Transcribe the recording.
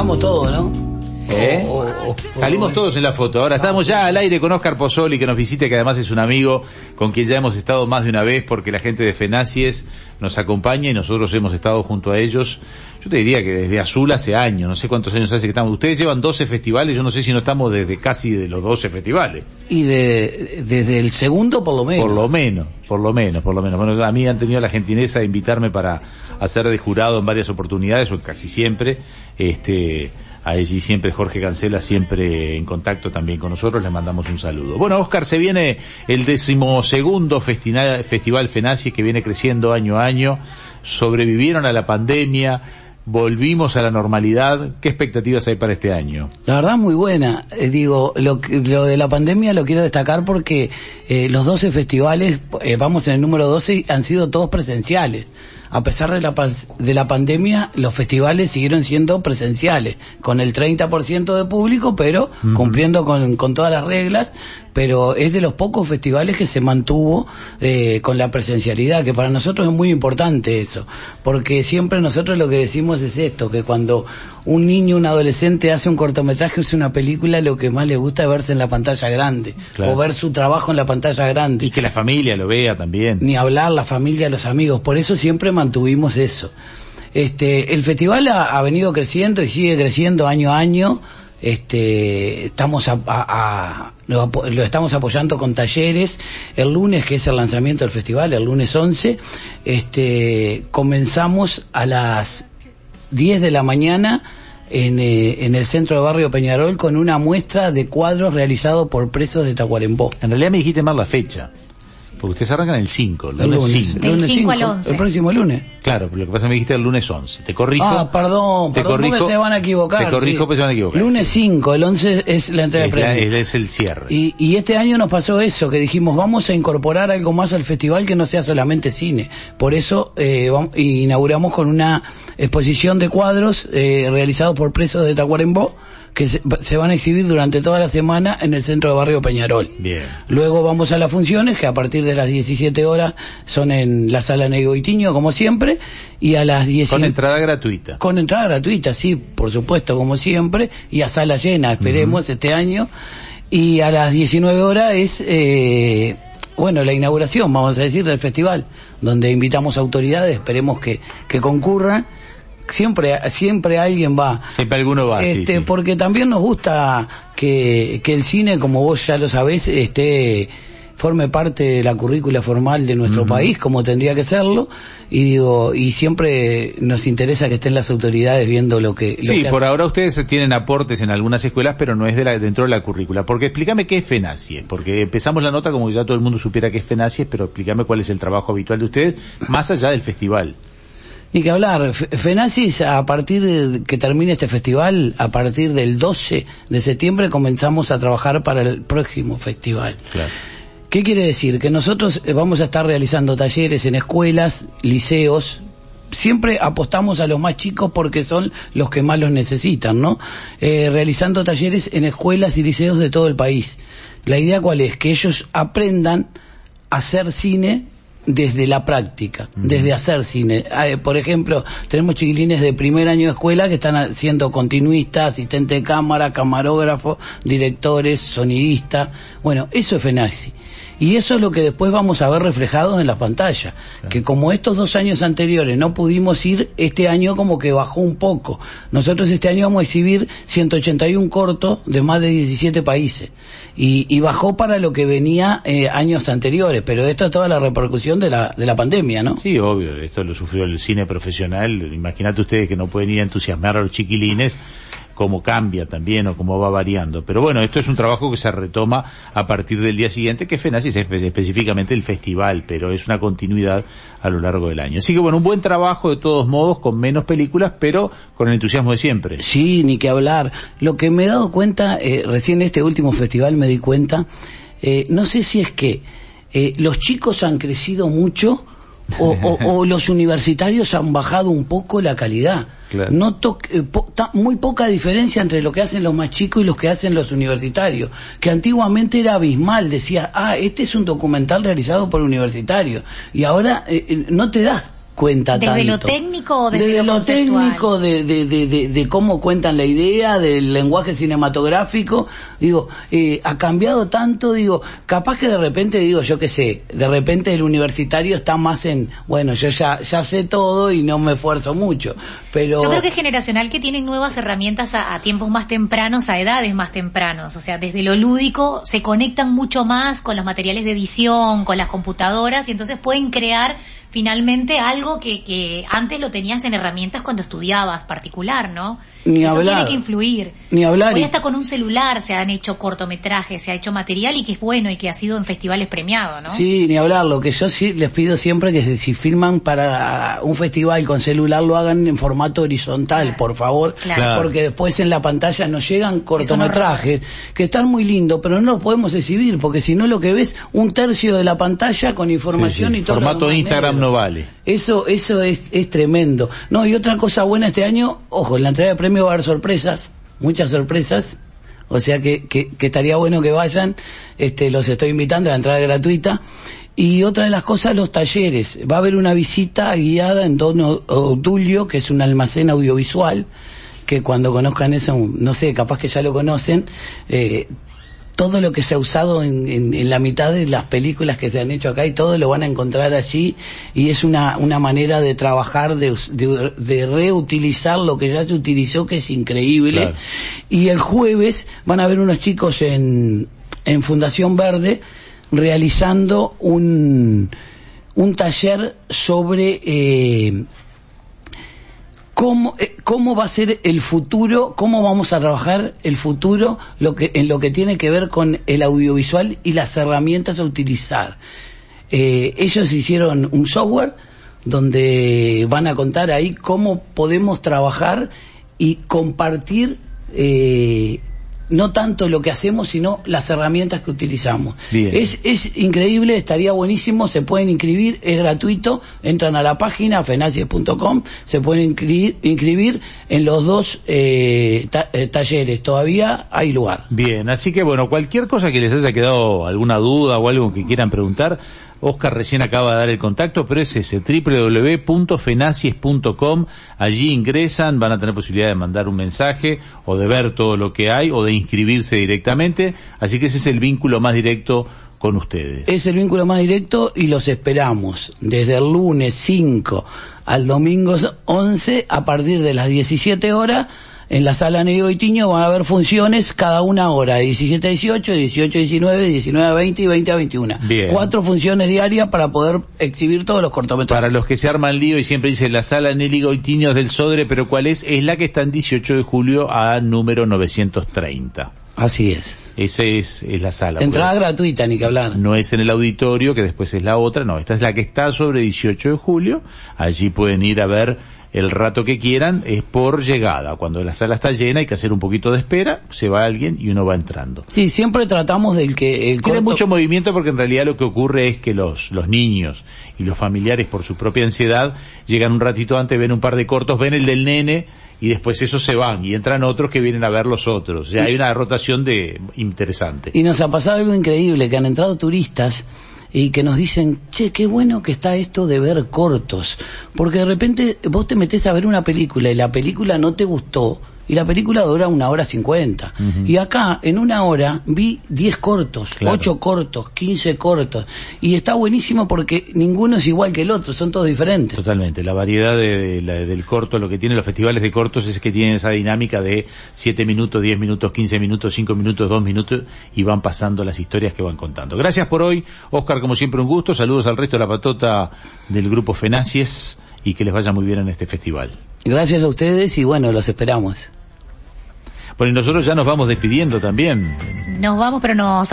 salgamos todos, ¿no? ¿Eh? Salimos todos en la foto. Ahora estamos ya al aire con Oscar Pozzoli, que nos visite, que además es un amigo con quien ya hemos estado más de una vez porque la gente de Fenacies nos acompaña y nosotros hemos estado junto a ellos. Yo te diría que desde Azul hace años, no sé cuántos años hace que estamos. Ustedes llevan 12 festivales, yo no sé si no estamos desde casi de los 12 festivales. Y de, desde el segundo por lo menos. Por lo menos, por lo menos, por lo menos. Bueno, a mí han tenido la gentileza de invitarme para hacer de jurado en varias oportunidades, o casi siempre. Este, allí siempre Jorge Cancela, siempre en contacto también con nosotros, le mandamos un saludo. Bueno, Oscar, se viene el decimosegundo festival, festival Fenacies que viene creciendo año a año, sobrevivieron a la pandemia, volvimos a la normalidad, ¿qué expectativas hay para este año? La verdad muy buena, eh, digo, lo, lo, de la pandemia lo quiero destacar porque eh, los 12 festivales, eh, vamos en el número 12, han sido todos presenciales a pesar de la, de la pandemia, los festivales siguieron siendo presenciales, con el 30% de público, pero cumpliendo con, con todas las reglas, pero es de los pocos festivales que se mantuvo eh, con la presencialidad, que para nosotros es muy importante eso, porque siempre nosotros lo que decimos es esto, que cuando un niño, un adolescente hace un cortometraje hace una película, lo que más le gusta es verse en la pantalla grande, o ver su trabajo en la pantalla grande. Y que la familia lo vea también. Ni hablar, la familia, los amigos, por eso siempre mantuvimos eso. Este, el festival ha, ha venido creciendo y sigue creciendo año a año, este, estamos a, a, lo, estamos apoyando con talleres. El lunes, que es el lanzamiento del festival, el lunes 11, este, comenzamos a las 10 de la mañana en, eh, en el centro de barrio Peñarol con una muestra de cuadros realizados por presos de Tacuarembó. En realidad me dijiste mal la fecha. Porque ustedes arrancan el 5, el, lunes 5. Del 5 al 11. El próximo lunes. Claro, pero lo que pasa es que me dijiste el lunes 11. Te corrijo. Ah, perdón, te perdón, corrijo, se van a equivocar. Te corrijo, sí. porque se van a equivocar. Lunes sí. 5, el 11 es la entrega es de premios. Es el cierre. Y, y este año nos pasó eso, que dijimos, vamos a incorporar algo más al festival que no sea solamente cine. Por eso eh, vamos, inauguramos con una exposición de cuadros eh, realizados por presos de Tacuarembó, que se, se, van a exhibir durante toda la semana en el centro de barrio Peñarol. Bien. Luego vamos a las funciones, que a partir de las 17 horas son en la sala Nego Itiño, como siempre, y a las 10 Con entrada gratuita. Con entrada gratuita, sí, por supuesto, como siempre, y a sala llena, esperemos, uh -huh. este año. Y a las 19 horas es, eh, bueno, la inauguración, vamos a decir, del festival, donde invitamos autoridades, esperemos que, que concurran siempre siempre alguien va siempre alguno va este sí, sí. porque también nos gusta que, que el cine como vos ya lo sabés esté forme parte de la currícula formal de nuestro uh -huh. país como tendría que serlo y digo y siempre nos interesa que estén las autoridades viendo lo que lo sí que por ahora ustedes tienen aportes en algunas escuelas pero no es de la, dentro de la currícula porque explícame qué es FENACIE porque empezamos la nota como que ya todo el mundo supiera qué es FENACIE pero explícame cuál es el trabajo habitual de ustedes más allá del festival ni que hablar. FENACIS, a partir de que termine este festival, a partir del 12 de septiembre comenzamos a trabajar para el próximo festival. Claro. ¿Qué quiere decir? Que nosotros vamos a estar realizando talleres en escuelas, liceos, siempre apostamos a los más chicos porque son los que más los necesitan, ¿no? Eh, realizando talleres en escuelas y liceos de todo el país. La idea cuál es? Que ellos aprendan a hacer cine desde la práctica, desde hacer cine. Por ejemplo, tenemos chiquilines de primer año de escuela que están siendo continuistas, asistente de cámara, camarógrafo, directores, sonidistas. Bueno, eso es FENACI. Y eso es lo que después vamos a ver reflejado en la pantalla. Claro. Que como estos dos años anteriores no pudimos ir, este año como que bajó un poco. Nosotros este año vamos a exhibir 181 cortos de más de 17 países. Y, y bajó para lo que venía eh, años anteriores. Pero esto es toda la repercusión de la, de la pandemia, ¿no? Sí, obvio. Esto lo sufrió el cine profesional. Imagínate ustedes que no pueden ir a entusiasmar a los chiquilines cómo cambia también o cómo va variando. Pero bueno, esto es un trabajo que se retoma a partir del día siguiente, que es específicamente el festival, pero es una continuidad a lo largo del año. Así que bueno, un buen trabajo de todos modos, con menos películas, pero con el entusiasmo de siempre. Sí, ni que hablar. Lo que me he dado cuenta, eh, recién este último festival me di cuenta, eh, no sé si es que eh, los chicos han crecido mucho, o, o, o, los universitarios han bajado un poco la calidad. Claro. Noto eh, po, ta, muy poca diferencia entre lo que hacen los más chicos y los que hacen los universitarios, que antiguamente era abismal, decía, ah, este es un documental realizado por universitarios, y ahora eh, no te das cuenta ¿Desde tanto. lo técnico o desde, desde lo, lo técnico de, de, de, de, de cómo cuentan la idea del lenguaje cinematográfico digo eh, ha cambiado tanto digo capaz que de repente digo yo qué sé de repente el universitario está más en bueno yo ya ya sé todo y no me esfuerzo mucho pero Yo creo que es generacional que tienen nuevas herramientas a, a tiempos más tempranos, a edades más tempranos. O sea, desde lo lúdico se conectan mucho más con los materiales de edición, con las computadoras y entonces pueden crear finalmente algo que, que antes lo tenías en herramientas cuando estudiabas particular, ¿no? Ni Eso hablar. tiene que influir. Ni hablar Hoy hasta con un celular se han hecho cortometrajes, se ha hecho material y que es bueno y que ha sido en festivales premiado, ¿no? Sí, ni hablar. Lo que yo sí les pido siempre que si filman para un festival con celular lo hagan en formato horizontal, por favor, Claro. Porque después en la pantalla nos llegan cortometrajes que están muy lindos, pero no los podemos exhibir porque si no lo que ves un tercio de la pantalla con información Sí, sí. y todo. Formato Instagram. No vale. Eso, eso es, es tremendo. No, y otra cosa buena este año, ojo, en la entrega de premio va a haber sorpresas, muchas sorpresas. O sea que, que, que estaría bueno que vayan, este, los estoy invitando, la entrada gratuita. Y otra de las cosas, los talleres. Va a haber una visita guiada en Don Otulio, que es un almacén audiovisual, que cuando conozcan eso, no sé, capaz que ya lo conocen, eh, todo lo que se ha usado en, en- en la mitad de las películas que se han hecho acá y todo lo van a encontrar allí y es una, una manera de trabajar, de, de- de reutilizar lo que ya se utilizó que es increíble. Claro. Y el jueves van a ver unos chicos en, en Fundación Verde realizando un, un taller sobre eh, cómo, eh, cómo va a ser el futuro, cómo vamos a trabajar el futuro en lo que tiene que ver con el audiovisual y las herramientas a utilizar. Eh, ellos hicieron un software donde van a contar ahí cómo podemos trabajar y compartir eh, no tanto lo que hacemos, sino las herramientas que utilizamos. Bien. Es, es increíble, estaría buenísimo, se pueden inscribir, es gratuito, entran a la página fenacies.com, se pueden inscribir, inscribir en los dos eh, ta- eh, talleres, todavía hay lugar. Bien, así que bueno, cualquier cosa que les haya quedado alguna duda o algo que quieran preguntar, Oscar recién acaba de dar el contacto, pero es ese, www.fenacies.com, allí ingresan, van a tener posibilidad de mandar un mensaje o de ver todo lo que hay o de inscribirse directamente, así que ese es el vínculo más directo con ustedes. Es el vínculo más directo y los esperamos desde el lunes 5 al domingo 11 a partir de las 17 horas. En la sala Negro y Tiño van a haber funciones cada una hora, 17 a 18, 18 a 19, 19 a 20 y 20 a 21. Bien. Cuatro funciones diarias para poder exhibir todos los cortometrajes. Para los que se arman lío y siempre dicen la sala Nelly Goitiños del Sodre, pero ¿cuál es? Es la que está en 18 de julio a número 930. Así es. Esa es, es la sala. Entrada gratuita, ni que hablar. no es en el auditorio, que después es la otra, no, esta es la que está sobre 18 de julio, allí pueden ir a ver el rato que quieran, es por llegada, cuando la sala está llena hay que hacer un poquito de espera, se va alguien y uno va entrando. Sí, siempre tratamos del que el Tiene corto- mucho movimiento porque en realidad lo que ocurre es que los, los niños y los familiares por su propia ansiedad llegan un ratito antes, ven un par de cortos, ven el del nene y después esos se van y entran otros que vienen a ver los otros. O sea, hay una rotación de interesante. Y nos ha pasado algo increíble, que han entrado turistas y que nos dicen, che, qué bueno que está esto de ver cortos. Porque de repente vos te metés a ver una película y la película no te gustó. Y la película dura una hora cincuenta. Y acá, en una hora, vi 10 cortos, Claro. 8 cortos, 15 cortos. Y está buenísimo porque ninguno es igual que el otro, son todos diferentes. Totalmente, la variedad de, de la- del corto, lo que tienen los festivales de cortos es que tienen esa dinámica de 7 minutos, 10 minutos, 15 minutos, 5 minutos, 2 minutos y van pasando las historias que van contando. Gracias por hoy, Oscar, como siempre un gusto, saludos al resto de la patota del grupo Fenacies y que les vaya muy bien en este festival. Gracias a ustedes y bueno, los esperamos. Y nosotros ya nos vamos despidiendo también. Nos vamos, pero nos